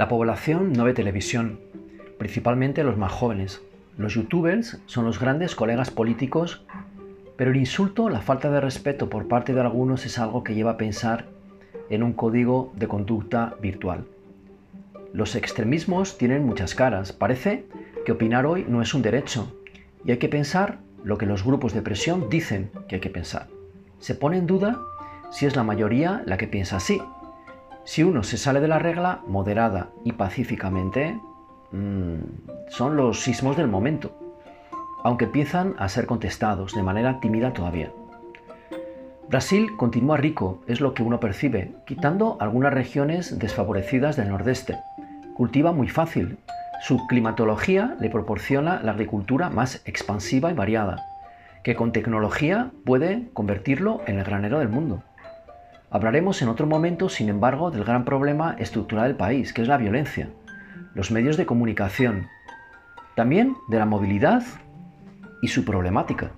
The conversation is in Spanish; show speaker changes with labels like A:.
A: La población no ve televisión, principalmente los más jóvenes. Los youtubers son los grandes colegas políticos, pero el insulto, la falta de respeto por parte de algunos es algo que lleva a pensar en un código de conducta virtual. Los extremismos tienen muchas caras. Parece que opinar hoy no es un derecho y hay que pensar lo que los grupos de presión dicen que hay que pensar. Se pone en duda si es la mayoría la que piensa así. Si uno se sale de la regla moderada y pacíficamente, mmm, son los sismos del momento, aunque empiezan a ser contestados de manera tímida todavía. Brasil continúa rico, es lo que uno percibe, quitando algunas regiones desfavorecidas del nordeste. Cultiva muy fácil. Su climatología le proporciona la agricultura más expansiva y variada, que con tecnología puede convertirlo en el granero del mundo. Hablaremos en otro momento, sin embargo, del gran problema estructural del país, que es la violencia, los medios de comunicación, también de la movilidad y su problemática.